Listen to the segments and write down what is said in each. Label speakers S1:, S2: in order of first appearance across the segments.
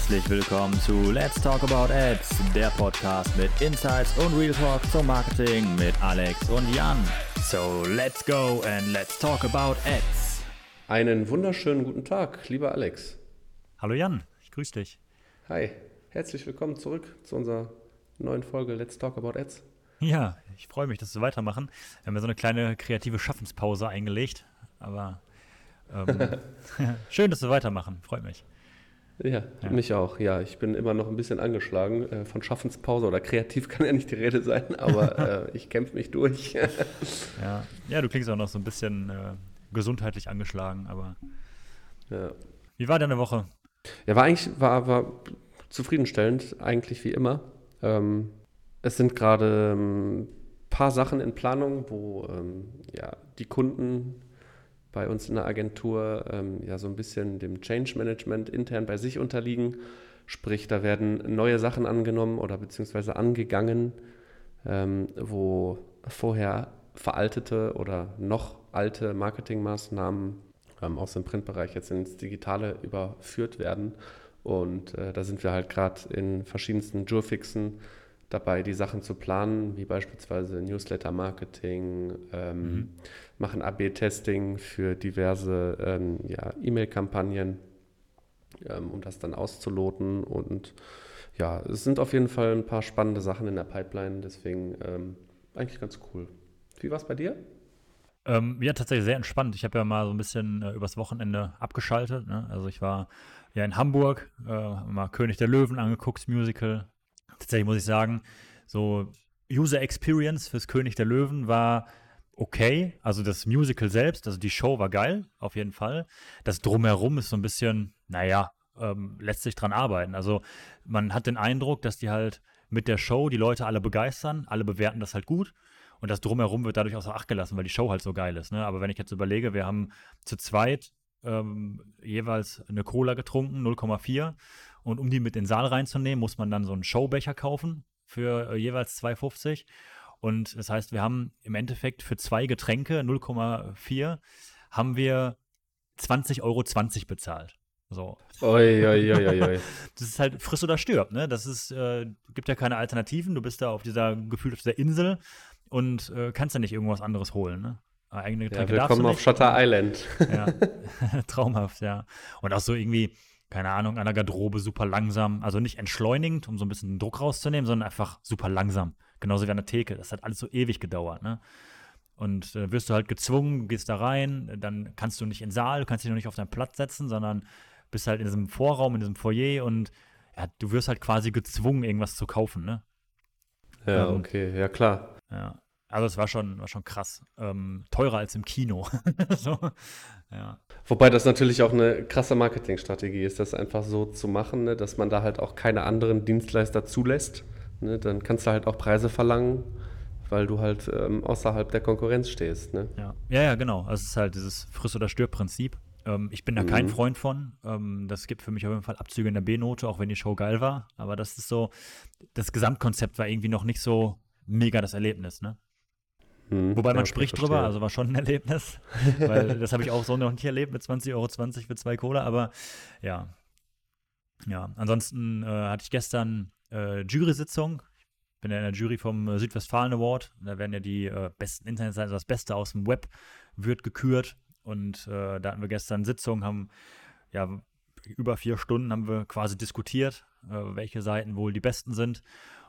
S1: Herzlich willkommen zu Let's Talk About Ads, der Podcast mit Insights und Real Talk zum Marketing mit Alex und Jan. So, let's go and let's talk about Ads.
S2: Einen wunderschönen guten Tag, lieber Alex.
S1: Hallo Jan, ich grüße dich.
S2: Hi, herzlich willkommen zurück zu unserer neuen Folge Let's Talk About Ads.
S1: Ja, ich freue mich, dass wir weitermachen. Wir haben ja so eine kleine kreative Schaffenspause eingelegt, aber ähm, schön, dass wir weitermachen, freut mich.
S2: Ja, ja, mich auch. Ja, ich bin immer noch ein bisschen angeschlagen äh, von Schaffenspause oder kreativ kann ja nicht die Rede sein, aber äh, ich kämpfe mich durch.
S1: ja. ja, du klingst auch noch so ein bisschen äh, gesundheitlich angeschlagen, aber ja. wie war deine Woche?
S2: Ja, war eigentlich war, war zufriedenstellend, eigentlich wie immer. Ähm, es sind gerade ein ähm, paar Sachen in Planung, wo ähm, ja, die Kunden bei uns in der Agentur ähm, ja so ein bisschen dem Change Management intern bei sich unterliegen. Sprich, da werden neue Sachen angenommen oder beziehungsweise angegangen, ähm, wo vorher veraltete oder noch alte Marketingmaßnahmen ähm, aus dem Printbereich jetzt ins Digitale überführt werden. Und äh, da sind wir halt gerade in verschiedensten Jurfixen dabei, die Sachen zu planen, wie beispielsweise Newsletter-Marketing, ähm, mhm. Machen AB-Testing für diverse ähm, ja, E-Mail-Kampagnen, ähm, um das dann auszuloten. Und ja, es sind auf jeden Fall ein paar spannende Sachen in der Pipeline, deswegen ähm, eigentlich ganz cool. Wie war es bei dir?
S1: Ähm, ja, tatsächlich sehr entspannt. Ich habe ja mal so ein bisschen äh, übers Wochenende abgeschaltet. Ne? Also ich war ja in Hamburg, äh, mal König der Löwen angeguckt, Musical, tatsächlich muss ich sagen, so User Experience fürs König der Löwen war okay. Also das Musical selbst, also die Show war geil, auf jeden Fall. Das Drumherum ist so ein bisschen, naja, ähm, lässt sich dran arbeiten. Also man hat den Eindruck, dass die halt mit der Show die Leute alle begeistern, alle bewerten das halt gut. Und das Drumherum wird dadurch außer Acht gelassen, weil die Show halt so geil ist. Ne? Aber wenn ich jetzt überlege, wir haben zu zweit ähm, jeweils eine Cola getrunken, 0,4 und um die mit in den Saal reinzunehmen, muss man dann so einen Showbecher kaufen für äh, jeweils 2,50. Und das heißt, wir haben im Endeffekt für zwei Getränke 0,4 haben wir 20,20 Euro bezahlt. So.
S2: Oi, oi, oi, oi.
S1: das ist halt friss oder stirb, ne? Das ist, äh, gibt ja keine Alternativen. Du bist da auf dieser, gefühlt auf dieser Insel und äh, kannst ja nicht irgendwas anderes holen, ne?
S2: Eigene Getränke ja, willkommen auf Shutter Island.
S1: ja, traumhaft, ja. Und auch so irgendwie, keine Ahnung, an der Garderobe super langsam. Also nicht entschleunigend, um so ein bisschen Druck rauszunehmen, sondern einfach super langsam. Genauso wie an der Theke. Das hat alles so ewig gedauert, ne? Und äh, wirst du halt gezwungen, gehst da rein, dann kannst du nicht in den Saal, kannst dich noch nicht auf deinen Platz setzen, sondern bist halt in diesem Vorraum, in diesem Foyer und ja, du wirst halt quasi gezwungen, irgendwas zu kaufen, ne?
S2: Ja, ähm, okay, ja klar.
S1: Ja. Also es war schon, war schon krass. Ähm, teurer als im Kino. so,
S2: ja. Wobei das natürlich auch eine krasse Marketingstrategie ist, das einfach so zu machen, ne, dass man da halt auch keine anderen Dienstleister zulässt. Ne, dann kannst du halt auch Preise verlangen, weil du halt ähm, außerhalb der Konkurrenz stehst. Ne?
S1: Ja. ja, ja, genau. Also es ist halt dieses Friss- oder Stirb-Prinzip. Ähm, ich bin da mhm. kein Freund von. Ähm, das gibt für mich auf jeden Fall Abzüge in der B-Note, auch wenn die Show geil war. Aber das ist so, das Gesamtkonzept war irgendwie noch nicht so mega das Erlebnis, ne? Hm, Wobei man ja, spricht verstehe. drüber, also war schon ein Erlebnis, weil das habe ich auch so noch nicht erlebt mit 20,20 Euro für zwei Cola, aber ja. Ja, ansonsten äh, hatte ich gestern äh, Jury-Sitzung. Ich bin ja in der Jury vom äh, Südwestfalen Award. Da werden ja die äh, besten Internetseiten, also das Beste aus dem Web wird gekürt. Und äh, da hatten wir gestern Sitzung, haben ja über vier Stunden haben wir quasi diskutiert, äh, welche Seiten wohl die besten sind.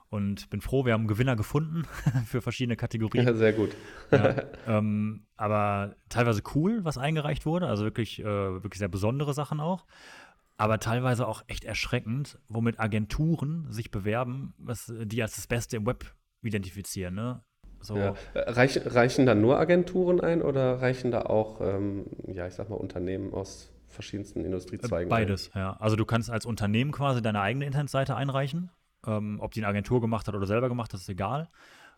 S1: Und bin froh, wir haben Gewinner gefunden für verschiedene Kategorien.
S2: Ja, sehr gut.
S1: ja, ähm, aber teilweise cool, was eingereicht wurde. Also wirklich, äh, wirklich sehr besondere Sachen auch. Aber teilweise auch echt erschreckend, womit Agenturen sich bewerben, was die als das Beste im Web identifizieren. Ne?
S2: So. Ja. Reich, reichen da nur Agenturen ein oder reichen da auch, ähm, ja, ich sag mal, Unternehmen aus verschiedensten Industriezweigen?
S1: Beides, ein? ja. Also du kannst als Unternehmen quasi deine eigene Internetseite einreichen ähm, ob die eine Agentur gemacht hat oder selber gemacht, das ist egal.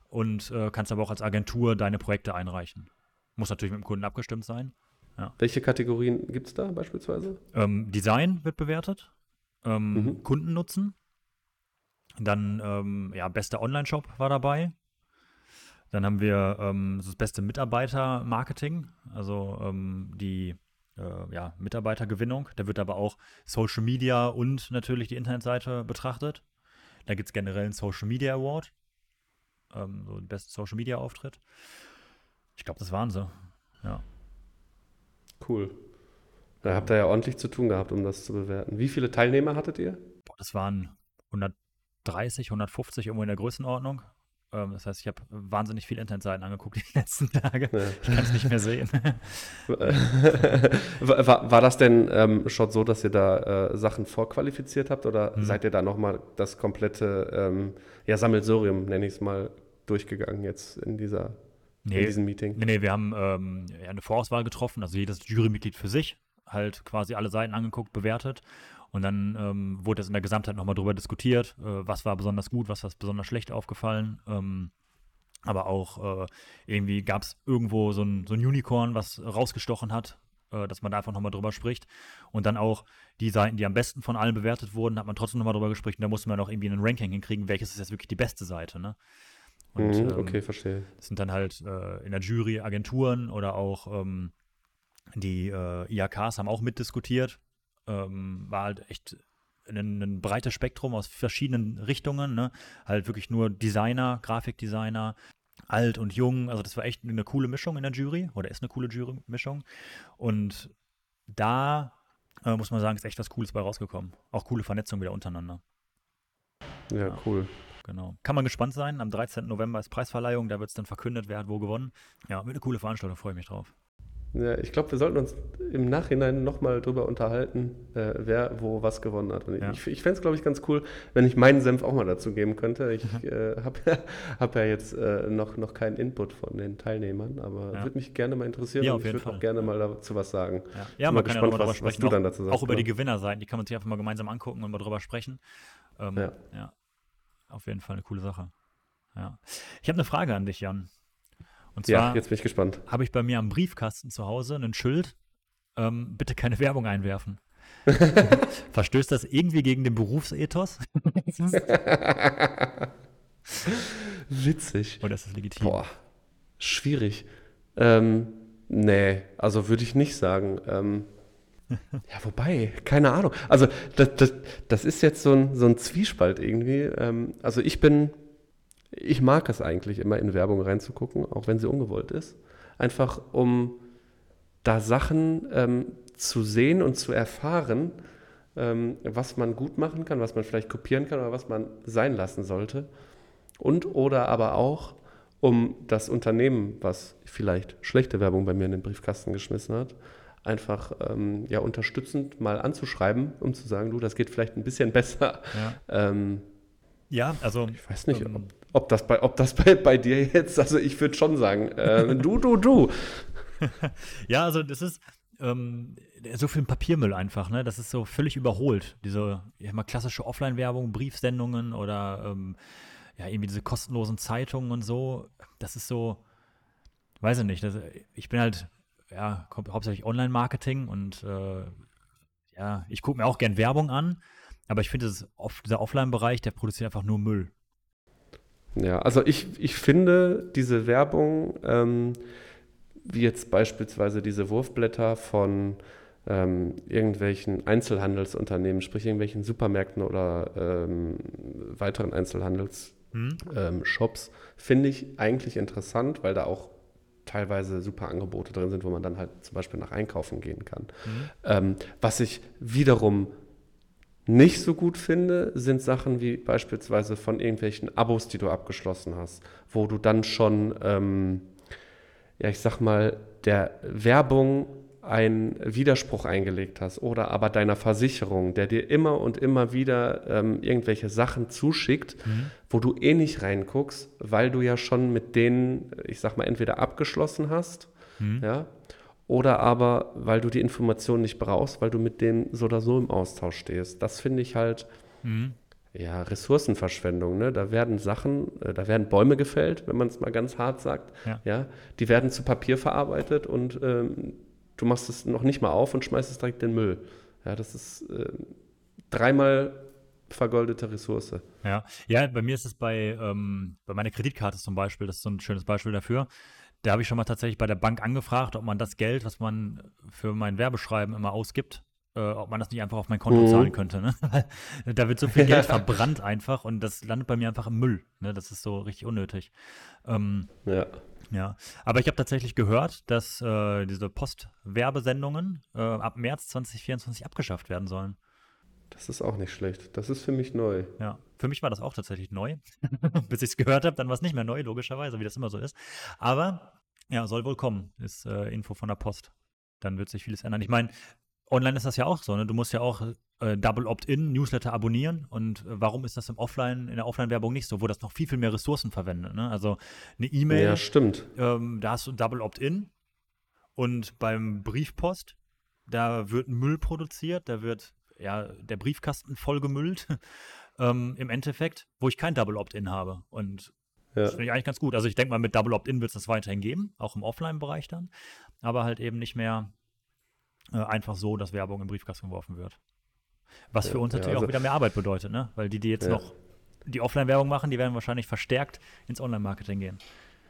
S1: Und äh, kannst aber auch als Agentur deine Projekte einreichen. Muss natürlich mit dem Kunden abgestimmt sein.
S2: Ja. Welche Kategorien gibt es da beispielsweise?
S1: Ähm, Design wird bewertet, ähm, mhm. Kundennutzen, dann ähm, ja, bester Online-Shop war dabei. Dann haben wir ähm, das beste Mitarbeiter-Marketing, also ähm, die äh, ja, Mitarbeitergewinnung. Da wird aber auch Social Media und natürlich die Internetseite betrachtet. Da gibt es generell einen Social Media Award. Ähm, so den besten Social Media Auftritt. Ich glaube, das waren sie. Ja.
S2: Cool. Da habt ihr ja ordentlich zu tun gehabt, um das zu bewerten. Wie viele Teilnehmer hattet ihr?
S1: Boah, das waren 130, 150 irgendwo in der Größenordnung. Ähm, das heißt, ich habe wahnsinnig viele Internetseiten angeguckt die letzten Tage. Ja. Ich kann es nicht mehr sehen.
S2: war, war, das denn ähm, schon so, dass ihr da äh, Sachen vorqualifiziert habt oder hm. seid ihr da nochmal das komplette ähm, ja, Sammelsurium, nenne ich es mal, durchgegangen jetzt in dieser
S1: nee, in diesem Meeting? Nee, nee, wir haben ähm, eine Vorauswahl getroffen, also jedes Jurymitglied für sich, halt quasi alle Seiten angeguckt, bewertet und dann ähm, wurde das in der Gesamtheit nochmal drüber diskutiert, äh, was war besonders gut, was war besonders schlecht aufgefallen. Ähm, aber auch äh, irgendwie gab es irgendwo so ein, so ein Unicorn, was rausgestochen hat, äh, dass man da einfach nochmal drüber spricht. Und dann auch die Seiten, die am besten von allen bewertet wurden, hat man trotzdem nochmal drüber gesprochen. Da musste man auch irgendwie ein Ranking hinkriegen, welches ist jetzt wirklich die beste Seite. Ne?
S2: Und, mhm, okay, ähm, verstehe.
S1: Das sind dann halt äh, in der Jury Agenturen oder auch ähm, die äh, IAKs haben auch mitdiskutiert ähm, war halt echt ein, ein, breites Spektrum aus verschiedenen Richtungen, ne? Halt wirklich nur Designer, Grafikdesigner, alt und jung. Also das war echt eine coole Mischung in der Jury oder ist eine coole Jury-Mischung. Und da äh, muss man sagen, ist echt was Cooles bei rausgekommen. Auch coole Vernetzung wieder untereinander.
S2: Ja, ja, cool.
S1: Genau. Kann man gespannt sein. Am 13. November ist Preisverleihung, da wird es dann verkündet, wer hat wo gewonnen. Ja, wird eine coole Veranstaltung, freue ich mich drauf.
S2: Ja, ich glaube, wir sollten uns im Nachhinein nochmal drüber unterhalten, äh, wer wo was gewonnen hat. Ja. ich, ich fände es, glaube ich, ganz cool, wenn ich meinen Senf auch mal dazu geben könnte. Ich äh, habe ja, hab ja jetzt äh, noch, noch keinen Input von den Teilnehmern, aber ja. würde mich gerne mal interessieren
S1: ja,
S2: und ich würde auch gerne mal dazu was sagen.
S1: Ja, ja man kann gespannt, ja was, was, du dann dazu sagst. Auch über die Gewinner sein, die kann man sich einfach mal gemeinsam angucken und mal drüber sprechen. Ähm, ja. Auf jeden Fall eine coole Sache. Ja. Ich habe eine Frage an dich, Jan. Und zwar
S2: ja, jetzt bin ich gespannt.
S1: Habe ich bei mir am Briefkasten zu Hause ein Schild, ähm, bitte keine Werbung einwerfen. Verstößt das irgendwie gegen den Berufsethos?
S2: Witzig.
S1: Oder ist das legitim?
S2: Boah, schwierig. Ähm, nee, also würde ich nicht sagen. Ähm, ja, wobei, keine Ahnung. Also das, das, das ist jetzt so ein, so ein Zwiespalt irgendwie. Ähm, also ich bin ich mag es eigentlich immer in Werbung reinzugucken, auch wenn sie ungewollt ist. Einfach um da Sachen ähm, zu sehen und zu erfahren, ähm, was man gut machen kann, was man vielleicht kopieren kann oder was man sein lassen sollte. Und oder aber auch, um das Unternehmen, was vielleicht schlechte Werbung bei mir in den Briefkasten geschmissen hat, einfach ähm, ja, unterstützend mal anzuschreiben, um zu sagen, du, das geht vielleicht ein bisschen besser.
S1: Ja, ähm, ja also.
S2: Ich weiß nicht, ähm, ob ob das bei, ob das bei, bei dir jetzt, also ich würde schon sagen, äh, du, du, du.
S1: ja, also das ist ähm, so viel Papiermüll einfach, ne? Das ist so völlig überholt. Diese ja, mal klassische Offline-Werbung, Briefsendungen oder ähm, ja, irgendwie diese kostenlosen Zeitungen und so. Das ist so, weiß ich nicht. Das, ich bin halt, ja, hauptsächlich Online-Marketing und äh, ja, ich gucke mir auch gern Werbung an, aber ich finde, dieser Offline-Bereich, der produziert einfach nur Müll.
S2: Ja, also ich, ich finde diese Werbung, ähm, wie jetzt beispielsweise diese Wurfblätter von ähm, irgendwelchen Einzelhandelsunternehmen, sprich irgendwelchen Supermärkten oder ähm, weiteren Einzelhandelsshops, hm. Ähm, finde ich eigentlich interessant, weil da auch teilweise super Angebote drin sind, wo man dann halt zum Beispiel nach einkaufen gehen kann. Mhm. was ich wiederum nicht so gut finde, sind Sachen wie beispielsweise von irgendwelchen Abos, die du abgeschlossen hast, wo du dann schon, ähm, ja, ich sag mal, der Werbung einen Widerspruch eingelegt hast oder aber deiner Versicherung, der dir immer und immer wieder ähm, irgendwelche Sachen zuschickt, mhm. wo du eh nicht reinguckst, weil du ja schon mit denen, ich sag mal, entweder abgeschlossen hast, mhm. ja, oder aber, weil du die Information nicht brauchst, weil du mit denen so oder so im Austausch stehst. Das finde ich halt, mhm. ja, Ressourcenverschwendung. Ne? Da werden Sachen, äh, da werden Bäume gefällt, wenn man es mal ganz hart sagt. Ja. ja. Die werden zu Papier verarbeitet und ähm, du machst es noch nicht mal auf und schmeißt es direkt in den Müll. Ja, das ist äh, dreimal vergoldete Ressource.
S1: Ja, ja, bei mir ist es bei, ähm, bei meiner Kreditkarte zum Beispiel, das ist so ein schönes Beispiel dafür Da habe ich schon mal tatsächlich bei der Bank angefragt, ob man das Geld, was man für mein Werbeschreiben immer ausgibt, äh, ob man das nicht einfach auf mein Konto mhm. zahlen könnte. Ne? da wird so viel Geld verbrannt einfach und das landet bei mir einfach im Müll. Ne? Das ist so richtig unnötig. Ähm, ja. Ja, aber ich habe tatsächlich gehört, dass äh, diese Postwerbesendungen äh, ab März 2024 abgeschafft werden sollen.
S2: Das ist auch nicht schlecht. Das ist für mich neu.
S1: Ja, für mich war das auch tatsächlich neu. Bis ich es gehört habe, dann war es nicht mehr neu, logischerweise, wie das immer so ist. Aber ja, soll wohl kommen, ist äh, Info von der Post. Dann wird sich vieles ändern. Ich meine, online ist das ja auch so, ne? Du musst ja auch äh, Double Opt-in, Newsletter abonnieren. Und äh, warum ist das im Offline, in der Offline-Werbung nicht so, wo das noch viel, viel mehr Ressourcen verwendet? Ne? Also eine E-Mail,
S2: ja, stimmt.
S1: Ähm, da hast du Double Opt-in und beim Briefpost, da wird Müll produziert, da wird ja der Briefkasten vollgemüllt. ähm, im Endeffekt, wo ich kein Double Opt-in habe. Und ja. das finde ich eigentlich ganz gut. Also ich denke mal, mit Double Opt-in wird es das weiterhin geben, auch im Offline-Bereich dann, aber halt eben nicht mehr äh, einfach so, dass Werbung im Briefkasten geworfen wird. Was für uns ja, natürlich also, auch wieder mehr Arbeit bedeutet, ne? Weil die, die jetzt ja. noch die Offline-Werbung machen, die werden wahrscheinlich verstärkt ins Online-Marketing gehen.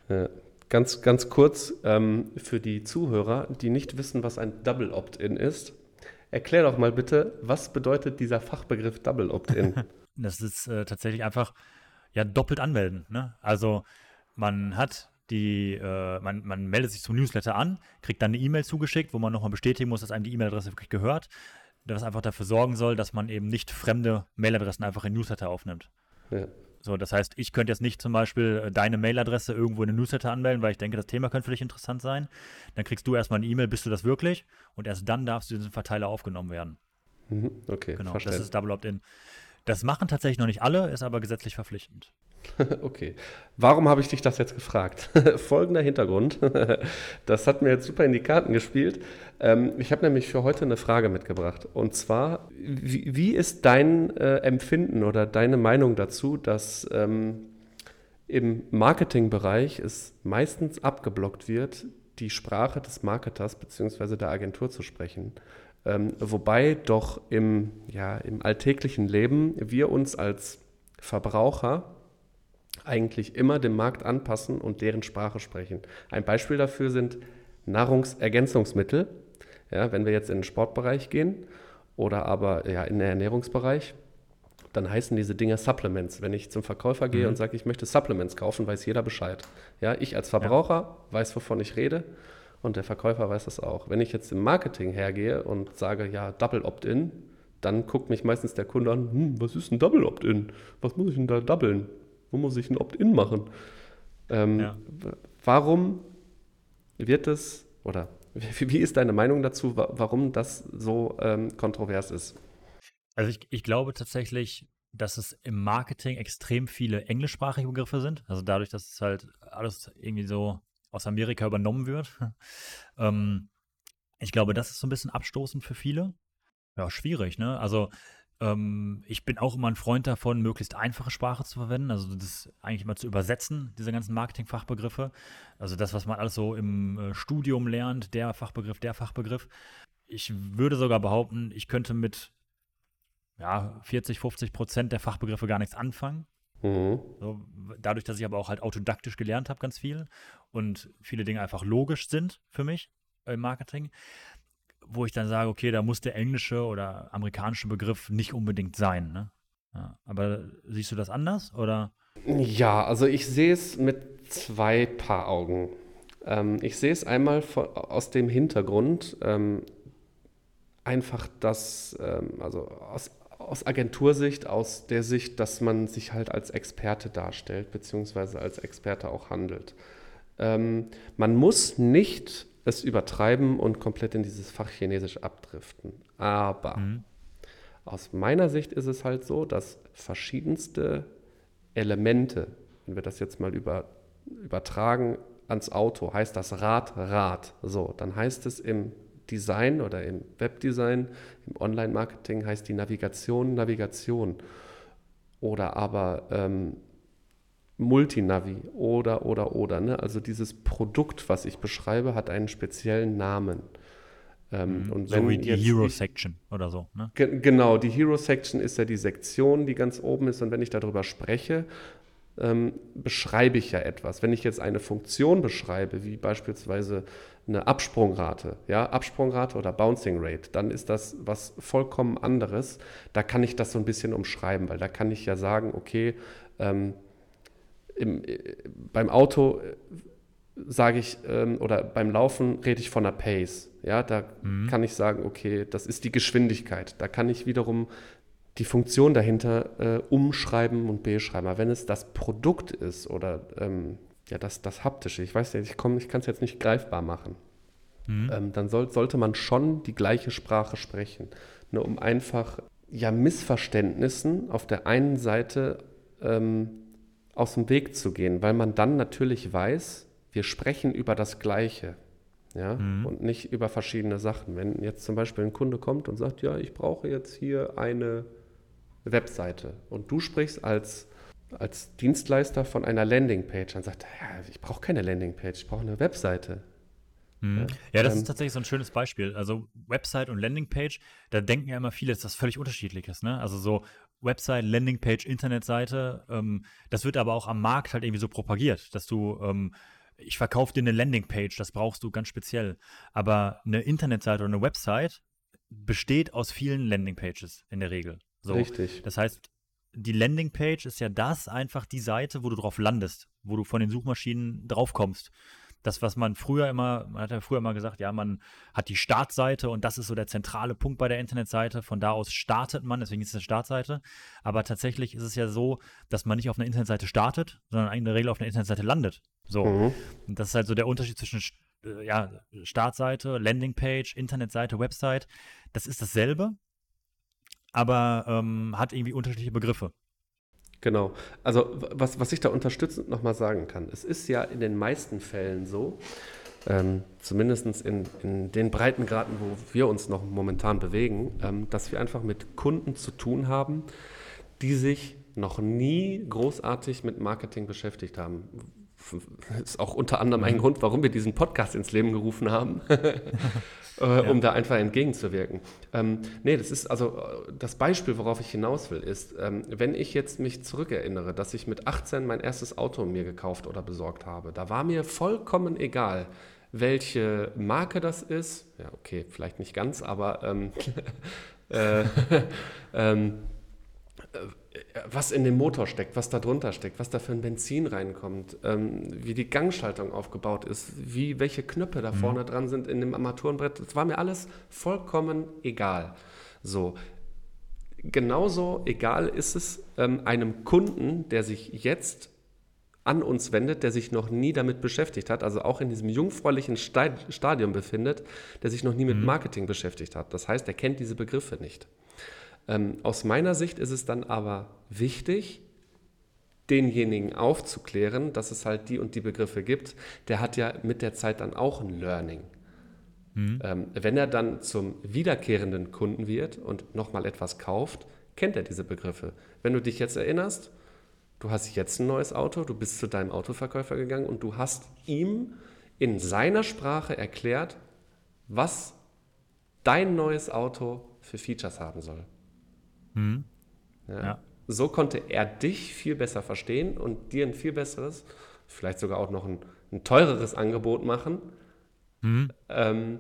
S2: Ja. Ganz, ganz kurz ähm, für die Zuhörer, die nicht wissen, was ein Double Opt-in ist. Erklär doch mal bitte, was bedeutet dieser Fachbegriff Double Opt-in?
S1: das ist äh, tatsächlich einfach ja doppelt anmelden. Ne? Also man hat die, äh, man, man meldet sich zum Newsletter an, kriegt dann eine E-Mail zugeschickt, wo man nochmal bestätigen muss, dass einem die E-Mail-Adresse wirklich gehört das einfach dafür sorgen soll, dass man eben nicht fremde Mailadressen einfach in Newsletter aufnimmt. Ja. So, das heißt, ich könnte jetzt nicht zum Beispiel äh, deine Mailadresse irgendwo in den Newsletter anmelden, weil ich denke, das Thema könnte für dich interessant sein. Dann kriegst du erstmal eine E-Mail, bist du das wirklich? Und erst dann darfst du in diesen Verteiler aufgenommen werden.
S2: Mhm, okay,
S1: genau. Verstehen. Das ist Double Opt-in. Das machen tatsächlich noch nicht alle, ist aber gesetzlich verpflichtend.
S2: Okay. Warum habe ich dich das jetzt gefragt? Folgender Hintergrund. das hat mir jetzt super in die Karten gespielt. Ähm, ich habe nämlich für heute eine Frage mitgebracht. Und zwar, wie, ist dein äh, Empfinden oder deine Meinung dazu, dass ähm, im Marketingbereich es meistens abgeblockt wird, die Sprache des Marketers bzw. der Agentur zu sprechen? Ähm, wobei doch im, ja, im alltäglichen Leben wir uns als Verbraucher eigentlich immer dem Markt anpassen und deren Sprache sprechen. Ein Beispiel dafür sind Nahrungsergänzungsmittel. Ja, wenn wir jetzt in den Sportbereich gehen oder aber ja, in den Ernährungsbereich, dann heißen diese Dinge Supplements. Wenn ich zum Verkäufer gehe mhm. und sage, ich möchte Supplements kaufen, weiß jeder Bescheid. Ja, ich als Verbraucher ja. weiß, wovon ich rede und der Verkäufer weiß das auch. Wenn ich jetzt im Marketing hergehe und sage, ja, Double Opt-in, dann guckt mich meistens der Kunde an, hm, was ist ein Double Opt-in? Was muss ich denn da doublen? Wo muss ich ein Opt-in machen? Ähm, ja. Warum wird es, oder wie, ist deine Meinung dazu, warum das so ähm, kontrovers ist?
S1: Also ich, ich glaube tatsächlich, dass es im Marketing extrem viele englischsprachige Begriffe sind. Also dadurch, dass es halt alles irgendwie so aus Amerika übernommen wird. ähm, ich glaube, das ist so ein bisschen abstoßend für viele. Ja, schwierig, ne? Also ähm, ich bin auch immer ein Freund davon, möglichst einfache Sprache zu verwenden, also das eigentlich mal zu übersetzen, diese ganzen Marketing-Fachbegriffe. Also das, was man alles so im äh, Studium lernt, der Fachbegriff, der Fachbegriff. Ich würde sogar behaupten, ich könnte mit ja, 40, 50 Prozent der Fachbegriffe gar nichts anfangen. Mhm. So, dadurch, dass ich aber auch halt autodaktisch gelernt habe, ganz viel und viele Dinge einfach logisch sind für mich im Marketing, wo ich dann sage, okay, da muss der englische oder amerikanische Begriff nicht unbedingt sein. Ne? Ja, aber siehst du das anders oder?
S2: Ja, also ich sehe es mit zwei Paar Augen. Ähm, ich sehe es einmal von, aus dem Hintergrund, ähm, einfach das, ähm, also aus, aus Agentursicht, aus der Sicht, dass man sich halt als Experte darstellt, beziehungsweise als Experte auch handelt. Ähm, man muss nicht es übertreiben und komplett in dieses Fach Chinesisch abdriften. Aber mhm. aus meiner Sicht ist es halt so, dass verschiedenste Elemente, wenn wir das jetzt mal über, übertragen ans Auto, heißt das Rad Rad. So, dann heißt es im Design oder im Webdesign, im Online-Marketing heißt die Navigation Navigation. Oder aber ähm, Multinavi oder, oder, oder. Ne? Also dieses Produkt, was ich beschreibe, hat einen speziellen Namen.
S1: Ähm, mhm. und so wie die Hero Section oder so. Ne?
S2: Ge genau, die Hero Section ist ja die Sektion, die ganz oben ist. Und wenn ich darüber spreche, ähm, beschreibe ich ja etwas. Wenn ich jetzt eine Funktion beschreibe, wie beispielsweise eine Absprungrate, ja, Absprungrate oder Bouncing Rate, dann ist das was vollkommen anderes. Da kann ich das so ein bisschen umschreiben, weil da kann ich ja sagen, okay, ähm, im, äh, beim Auto äh, sage ich, ähm, oder beim Laufen rede ich von einer Pace. Ja, da mhm. kann ich sagen, okay, das ist die Geschwindigkeit. Da kann ich wiederum die Funktion dahinter äh, umschreiben und beschreiben. Aber wenn es das Produkt ist oder ähm, ja, das, das Haptische, ich weiß nicht, ich, ich kann es jetzt nicht greifbar machen, mhm. ähm, dann soll, sollte man schon die gleiche Sprache sprechen. Ne, um einfach ja, Missverständnissen auf der einen Seite ähm, aus dem Weg zu gehen, weil man dann natürlich weiß, wir sprechen über das Gleiche. Ja, mhm. und nicht über verschiedene Sachen. Wenn jetzt zum Beispiel ein Kunde kommt und sagt, ja, ich brauche jetzt hier eine Webseite und du sprichst als, als Dienstleister von einer Landingpage, dann sagt er, ja, ich brauche keine Landingpage, ich brauche eine Webseite.
S1: Mhm. Ja, das ähm, ist tatsächlich so ein schönes Beispiel. Also Website und Landingpage, da denken ja immer viele, dass das völlig unterschiedlich ist. Ne? Also so Website, Landingpage, Internetseite, ähm, das wird aber auch am Markt halt irgendwie so propagiert, dass du ähm, ich verkaufe dir eine Landingpage, das brauchst du ganz speziell. Aber eine Internetseite oder eine Website besteht aus vielen Landingpages in der Regel.
S2: So. Richtig.
S1: Das heißt, die Landingpage ist ja das einfach die Seite, wo du drauf landest, wo du von den Suchmaschinen draufkommst. Das, was man früher immer, man hat ja früher immer gesagt, ja, man hat die Startseite und das ist so der zentrale Punkt bei der Internetseite. Von da aus startet man, deswegen ist es eine Startseite. Aber tatsächlich ist es ja so, dass man nicht auf einer Internetseite startet, sondern in der Regel auf einer Internetseite landet. So. Mhm. Und das ist halt so der Unterschied zwischen äh, ja, Startseite, Landingpage, Internetseite, Website. Das ist dasselbe, aber ähm, hat irgendwie unterschiedliche Begriffe.
S2: Genau. Also was, was ich da unterstützend nochmal sagen kann, es ist ja in den meisten Fällen so, ähm, zumindest in, in den Breitengraden, wo wir uns noch momentan bewegen, ähm, dass wir einfach mit Kunden zu tun haben, die sich noch nie großartig mit Marketing beschäftigt haben, ist auch unter anderem ein mhm. Grund, warum wir diesen Podcast ins Leben gerufen haben, äh, ja. um da einfach entgegenzuwirken. Ähm, nee, das ist also das Beispiel, worauf ich hinaus will, ist, ähm, wenn ich jetzt mich zurückerinnere, dass ich mit 18 mein erstes Auto mir gekauft oder besorgt habe, da war mir vollkommen egal, welche Marke das ist. Ja, okay, vielleicht nicht ganz, aber ähm, äh, ähm, was in dem Motor steckt, was da drunter steckt, was da für ein Benzin reinkommt, ähm, wie die Gangschaltung aufgebaut ist, wie welche Knöpfe da mhm. vorne dran sind in dem Armaturenbrett. Das war mir alles vollkommen egal. So. Genauso egal ist es ähm, einem Kunden, der sich jetzt an uns wendet, der sich noch nie damit beschäftigt hat, also auch in diesem jungfräulichen Stadium befindet, der sich noch nie mit mhm. Marketing beschäftigt hat. Das heißt, er kennt diese Begriffe nicht. Ähm, aus meiner Sicht ist es dann aber wichtig, denjenigen aufzuklären, dass es halt die und die Begriffe gibt. Der hat ja mit der Zeit dann auch ein Learning. Mhm. Ähm, wenn er dann zum wiederkehrenden Kunden wird und nochmal etwas kauft, kennt er diese Begriffe. Wenn du dich jetzt erinnerst, du hast jetzt ein neues Auto, du bist zu deinem Autoverkäufer gegangen und du hast ihm in seiner Sprache erklärt, was dein neues Auto für Features haben soll. Mhm. Ja. ja. So konnte er dich viel besser verstehen und dir ein viel besseres, vielleicht sogar auch noch ein, ein teureres Angebot machen. Mhm. Ähm,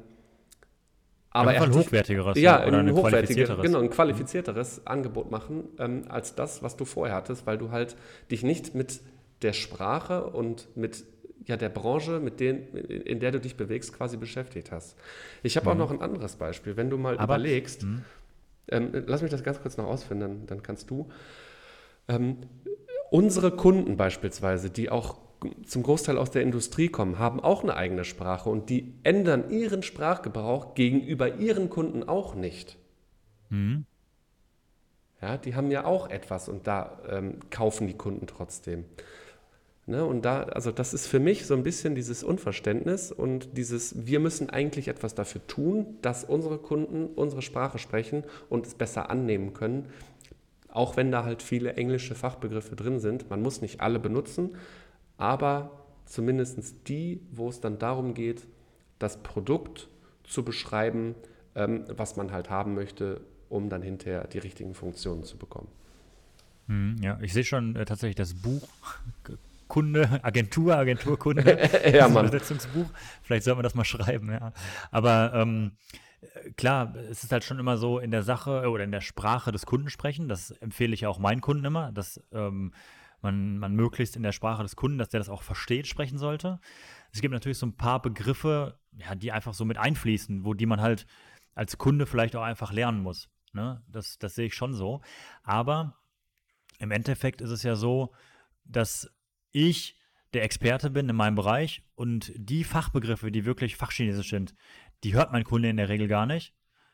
S1: aber er ein hochwertigeres
S2: ja, oder ein hochwertigeres, genau, ein qualifizierteres mhm. Angebot machen ähm, als das, was du vorher hattest, weil du halt dich nicht mit der Sprache und mit ja, der Branche, mit denen, in der du dich bewegst, quasi beschäftigt hast. Ich habe mhm. auch noch ein anderes Beispiel. Wenn du mal aber, überlegst, mh ähm, lass mich das ganz kurz noch ausführen, dann, dann kannst du. Ähm, unsere Kunden beispielsweise, die auch zum Großteil aus der Industrie kommen, haben auch eine eigene Sprache und die ändern ihren Sprachgebrauch gegenüber ihren Kunden auch nicht. Mhm. Ja, die haben ja auch etwas und da ähm, kaufen die Kunden trotzdem. Ne, und da, also das ist für mich so ein bisschen dieses Unverständnis und dieses, wir müssen eigentlich etwas dafür tun, dass unsere Kunden unsere Sprache sprechen und es besser annehmen können, auch wenn da halt viele englische Fachbegriffe drin sind. Man muss nicht alle benutzen, aber zumindest die, wo es dann darum geht, das Produkt zu beschreiben, ähm, was man halt haben möchte, um dann hinterher die richtigen Funktionen zu bekommen.
S1: Hm, ja, ich sehe schon äh, tatsächlich das Buch Kunde, Agentur, Agenturkunde,
S2: ja, Mann.
S1: Übersetzungsbuch. Vielleicht soll man das mal schreiben, ja. Aber ähm, klar, es ist halt schon immer so in der Sache oder in der Sprache des Kunden sprechen. Das empfehle ich ja auch meinen Kunden immer, dass ähm, man, man möglichst in der Sprache des Kunden, dass der das auch versteht, sprechen sollte. Es gibt natürlich so ein paar Begriffe, ja, die einfach so mit einfließen, wo die man halt als Kunde vielleicht auch einfach lernen muss. Ne? Das, das sehe ich schon so. Aber im Endeffekt ist es ja so, dass ich der Experte bin in meinem Bereich und die Fachbegriffe, die wirklich fachchinesisch sind, die hört mein Kunde in der Regel gar nicht,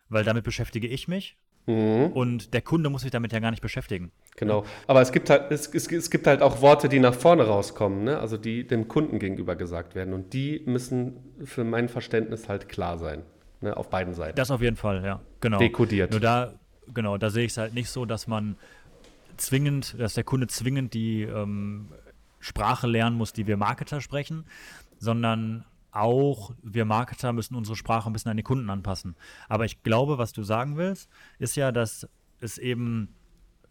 S1: weil damit beschäftige ich mich
S2: Mhm.
S1: und der Kunde muss sich damit ja gar nicht beschäftigen.
S2: Genau. Aber es gibt halt, es, es, es gibt halt auch Worte, die nach vorne rauskommen, ne? also die dem Kunden gegenüber gesagt werden. Und die müssen für mein Verständnis halt klar sein. Ne? Auf beiden Seiten.
S1: Das auf jeden Fall, ja, genau.
S2: Dekodiert.
S1: Nur da, genau, da sehe ich es halt nicht so, dass man zwingend, dass der Kunde zwingend die ähm, Sprache lernen muss, die wir Marketer sprechen, sondern auch wir Marketer müssen unsere Sprache ein bisschen an die Kunden anpassen. Aber ich glaube, was du sagen willst, ist ja, dass es eben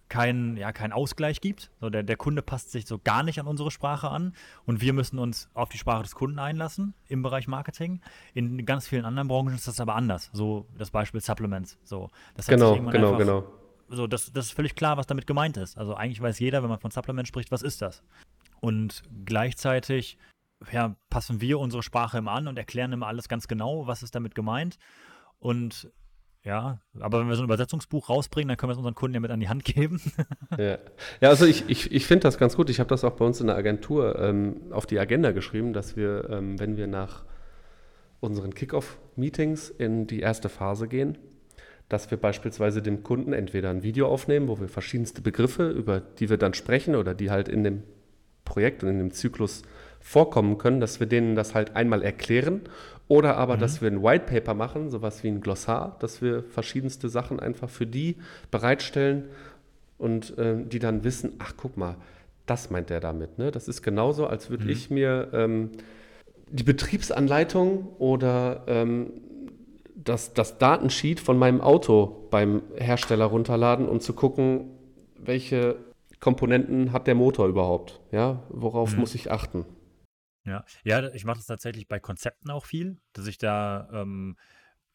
S1: keinen ja, kein Ausgleich gibt. So, der, der Kunde passt sich so gar nicht an unsere Sprache an und wir müssen uns auf die Sprache des Kunden einlassen im Bereich Marketing. In ganz vielen anderen Branchen ist das aber anders. So das Beispiel Supplements. So, das
S2: genau, genau,
S1: einfach-
S2: genau.
S1: so, das, das ist völlig klar, was damit gemeint ist. Also eigentlich weiß jeder, wenn man von Supplement spricht, was ist das? Und gleichzeitig ja, passen wir unsere Sprache immer an und erklären immer alles ganz genau, was ist damit gemeint. Und ja, aber wenn wir so ein Übersetzungsbuch rausbringen, dann können wir es unseren Kunden ja mit an die Hand geben.
S2: Ja, ja also ich, ich, ich finde das ganz gut. Ich habe das auch bei uns in der Agentur ähm, auf die Agenda geschrieben, dass wir, ähm, wenn wir nach unseren Kickoff-Meetings in die erste Phase gehen, dass wir beispielsweise dem Kunden entweder ein Video aufnehmen, wo wir verschiedenste Begriffe, über die wir dann sprechen oder die halt in dem Projekt und in dem Zyklus vorkommen können, dass wir denen das halt einmal erklären oder aber, dass wir ein White Paper machen, sowas wie ein Glossar, dass wir verschiedenste Sachen einfach für die bereitstellen und ähm, die dann wissen, ach guck mal, das meint der damit. Ne? Das ist genauso, als würde ich mir ähm, die Betriebsanleitung oder ähm, das, das Datensheet von meinem Auto beim Hersteller runterladen und zu gucken, welche Komponenten hat der Motor überhaupt? Ja, worauf
S1: Mhm.
S2: muss ich achten?
S1: Ja, ja, ich mache das tatsächlich bei Konzepten auch viel, dass ich da ähm,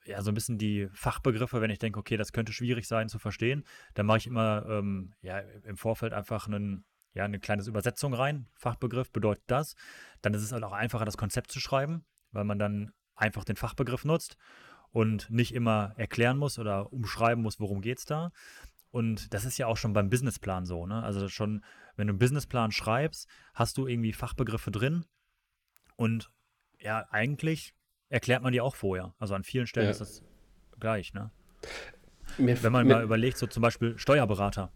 S1: ja so ein bisschen die Fachbegriffe, wenn ich denke, okay, das könnte schwierig sein zu verstehen, dann mache ich immer ähm, ja im Vorfeld einfach einen, ja, eine kleine Übersetzung rein. Fachbegriff bedeutet das. Dann ist es halt auch einfacher, das Konzept zu schreiben, weil man dann einfach den Fachbegriff nutzt und nicht immer erklären muss oder umschreiben muss, worum geht es da. Und das ist ja auch schon beim Businessplan so, ne? Also schon, wenn du einen Businessplan schreibst, hast du irgendwie Fachbegriffe drin, und ja, eigentlich erklärt man die auch vorher. Also an vielen Stellen
S2: Ja.
S1: ist das gleich, ne?
S2: Mir,
S1: Wenn man
S2: mir,
S1: mal überlegt, so zum Beispiel Steuerberater.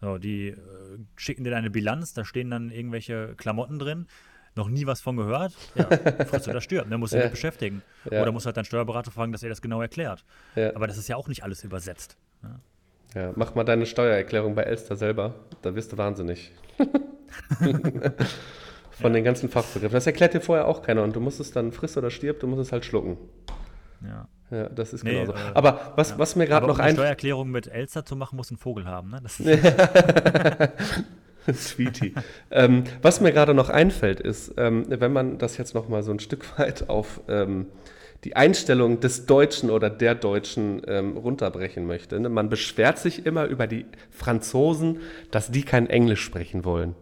S1: So, die äh, schicken dir deine Bilanz, da stehen dann irgendwelche Klamotten drin. Noch nie was von gehört. Ja, frisst oder stirbt, ne? Musst du dich
S2: Ja.
S1: mit beschäftigen.
S2: Ja.
S1: Oder musst halt deinen Steuerberater fragen, dass er das genau erklärt.
S2: Ja.
S1: Aber das ist ja auch nicht alles übersetzt.
S2: Ja, mach mal deine Steuererklärung bei Elster selber, da wirst du wahnsinnig. Von den ganzen Fachbegriffen. Das erklärt dir vorher auch keiner und du musst es dann friss oder stirb, du musst es halt schlucken.
S1: Ja.
S2: Ja, das ist
S1: Nee,
S2: genauso.
S1: äh,
S2: Aber was, was mir gerade noch
S1: um eine
S2: ein...
S1: Steuererklärung mit Elster zu machen, muss ein Vogel haben, ne? Das ist,
S2: Sweetie. ähm, was mir gerade noch einfällt, ist, ähm, wenn man das jetzt noch mal so ein Stück weit auf ähm, die Einstellung des Deutschen oder der Deutschen ähm, runterbrechen möchte. Ne? Man beschwert sich immer über die Franzosen, dass die kein Englisch sprechen wollen.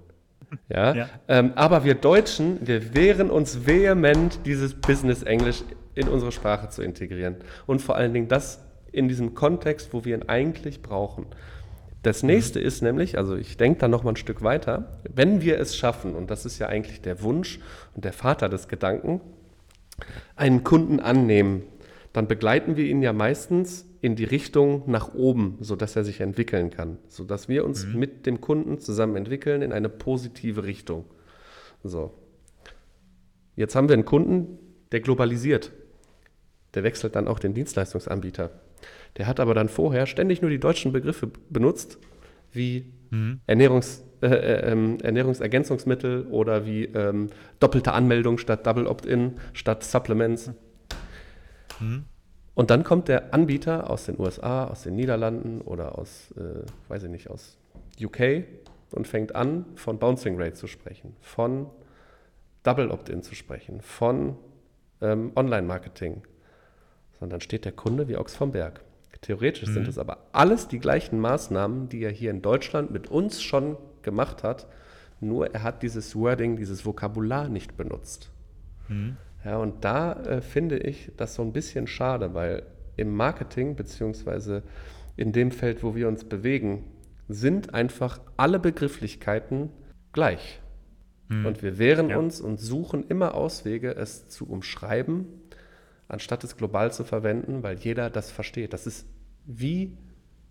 S2: Ja?
S1: Ja.
S2: Ähm, aber wir Deutschen, wir wehren uns vehement, dieses Business-Englisch in unsere Sprache zu integrieren. Und vor allen Dingen das in diesem Kontext, wo wir ihn eigentlich brauchen. Das nächste ist nämlich, also ich denke da noch mal ein Stück weiter, wenn wir es schaffen, und das ist ja eigentlich der Wunsch und der Vater des Gedanken, einen Kunden annehmen, dann begleiten wir ihn ja meistens in die Richtung nach oben, sodass er sich entwickeln kann, sodass wir uns mit dem Kunden zusammen entwickeln in eine positive Richtung. So. Jetzt haben wir einen Kunden, der globalisiert. Der wechselt dann auch den Dienstleistungsanbieter. Der hat aber dann vorher ständig nur die deutschen Begriffe benutzt, wie Ernährungs, äh, äh, ähm, Ernährungsergänzungsmittel oder wie ähm, doppelte Anmeldung statt Double Opt-in, statt Supplements. Und dann kommt der Anbieter aus den USA, aus den Niederlanden oder aus, äh, weiß ich nicht, aus UK und fängt an, von Bouncing Rate zu sprechen, von Double Opt-in zu sprechen, von ähm, Online-Marketing, sondern steht der Kunde wie Ochs vom Berg. Theoretisch mhm. sind es aber alles die gleichen Maßnahmen, die er hier in Deutschland mit uns schon gemacht hat, nur er hat dieses Wording, dieses Vokabular nicht benutzt. Mhm. Ja, und da äh, finde ich das so ein bisschen schade, weil im Marketing beziehungsweise in dem Feld, wo wir uns bewegen, sind einfach alle Begrifflichkeiten gleich. Mhm. Und wir wehren ja. uns und suchen immer Auswege, es zu umschreiben, anstatt es global zu verwenden, weil jeder das versteht. Das ist wie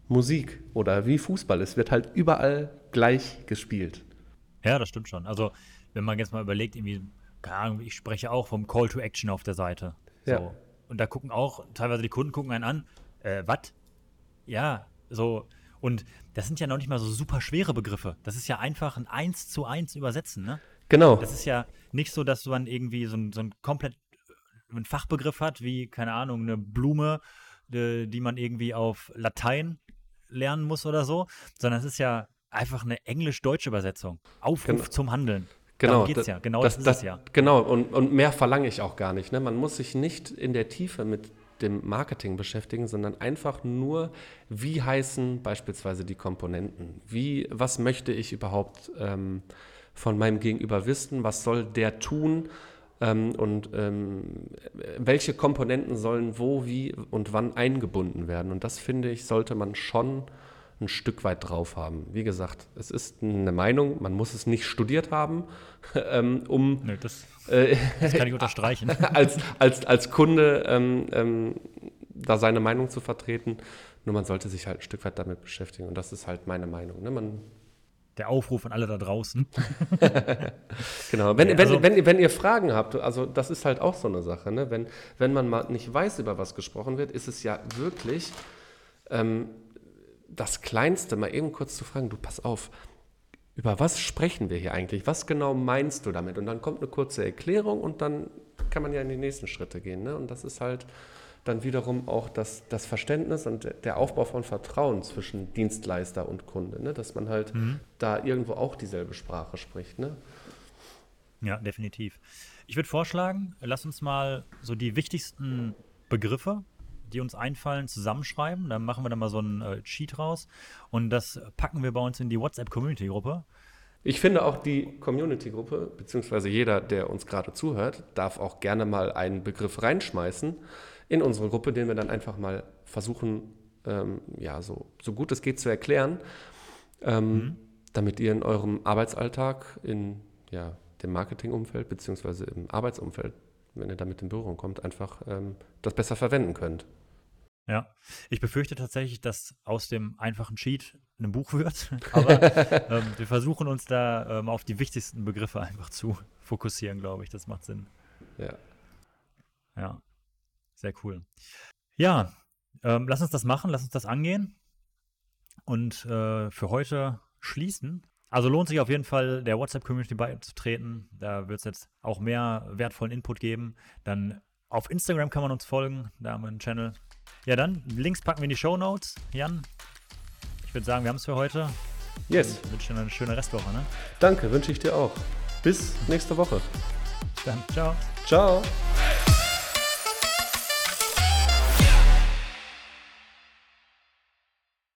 S2: Musik oder wie Fußball. Es wird halt überall gleich gespielt.
S1: Ja, das stimmt schon. Also, wenn man jetzt mal überlegt, irgendwie, keine Ahnung, ich spreche auch vom Call to Action auf der Seite. So. Ja. Und da gucken auch, teilweise die Kunden gucken einen an, äh, was? Ja, so. Und das sind ja noch nicht mal so super schwere Begriffe. Das ist ja einfach ein Eins zu eins übersetzen, ne?
S2: Genau.
S1: Das ist ja nicht so, dass man irgendwie so ein, so ein komplett äh, einen Fachbegriff hat, wie, keine Ahnung, eine Blume, die, die man irgendwie auf Latein lernen muss oder so, sondern es ist ja einfach eine englisch-deutsche Übersetzung. Aufruf genau. zum Handeln.
S2: Genau, Darum geht's das, ja. Genau das, das ist es ja. Genau, und, und mehr verlange ich auch gar nicht. Ne? Man muss sich nicht in der Tiefe mit dem Marketing beschäftigen, sondern einfach nur, wie heißen beispielsweise die Komponenten? Wie, was möchte ich überhaupt ähm, von meinem Gegenüber wissen? Was soll der tun? Ähm, und ähm, welche Komponenten sollen wo, wie und wann eingebunden werden? Und das finde ich, sollte man schon ein Stück weit drauf haben. Wie gesagt, es ist eine Meinung, man muss es nicht studiert haben, ähm, um.
S1: Nö, das, äh, das, kann ich unterstreichen.
S2: als, als, als Kunde ähm, ähm, da seine Meinung zu vertreten. Nur man sollte sich halt ein Stück weit damit beschäftigen. Und das ist halt meine Meinung. Ne? Man,
S1: der Aufruf an alle da draußen.
S2: genau. Wenn, also, wenn, wenn, wenn, ihr Fragen habt, also das ist halt auch so eine Sache. Ne? Wenn, wenn man mal nicht weiß, über was gesprochen wird, ist es ja wirklich. Ähm, das Kleinste mal eben kurz zu fragen, du pass auf, über was sprechen wir hier eigentlich? Was genau meinst du damit? Und dann kommt eine kurze Erklärung und dann kann man ja in die nächsten Schritte gehen. Ne? Und das ist halt dann wiederum auch das, das Verständnis und der Aufbau von Vertrauen zwischen Dienstleister und Kunde, ne? dass man halt mhm. da irgendwo auch dieselbe Sprache spricht. Ne?
S1: Ja, definitiv. Ich würde vorschlagen, lass uns mal so die wichtigsten Begriffe die uns einfallen, zusammenschreiben. Dann machen wir dann mal so einen äh, Cheat raus und das packen wir bei uns in die WhatsApp-Community-Gruppe.
S2: Ich finde auch die Community-Gruppe, beziehungsweise jeder, der uns gerade zuhört, darf auch gerne mal einen Begriff reinschmeißen in unsere Gruppe, den wir dann einfach mal versuchen, ähm, ja, so, so gut es geht zu erklären, ähm, mhm. damit ihr in eurem Arbeitsalltag, in ja, dem Marketingumfeld, beziehungsweise im Arbeitsumfeld, wenn ihr damit in Berührung kommt, einfach ähm, das besser verwenden könnt.
S1: Ja, ich befürchte tatsächlich, dass aus dem einfachen Cheat ein Buch wird. Aber ähm, wir versuchen uns da ähm, auf die wichtigsten Begriffe einfach zu fokussieren, glaube ich. Das macht Sinn.
S2: Ja.
S1: Ja, sehr cool. Ja, ähm, lass uns das machen, lass uns das angehen und äh, für heute schließen. Also lohnt sich auf jeden Fall, der WhatsApp-Community beizutreten. Da wird es jetzt auch mehr wertvollen Input geben. Dann auf Instagram kann man uns folgen, da haben wir einen Channel. Ja, dann, Links packen wir in die Show Notes. Jan, ich würde sagen, wir haben es für heute.
S2: Yes.
S1: Ich wünsche dir eine schöne Restwoche, ne?
S2: Danke, wünsche ich dir auch. Bis nächste Woche.
S1: Dann, ciao.
S2: Ciao.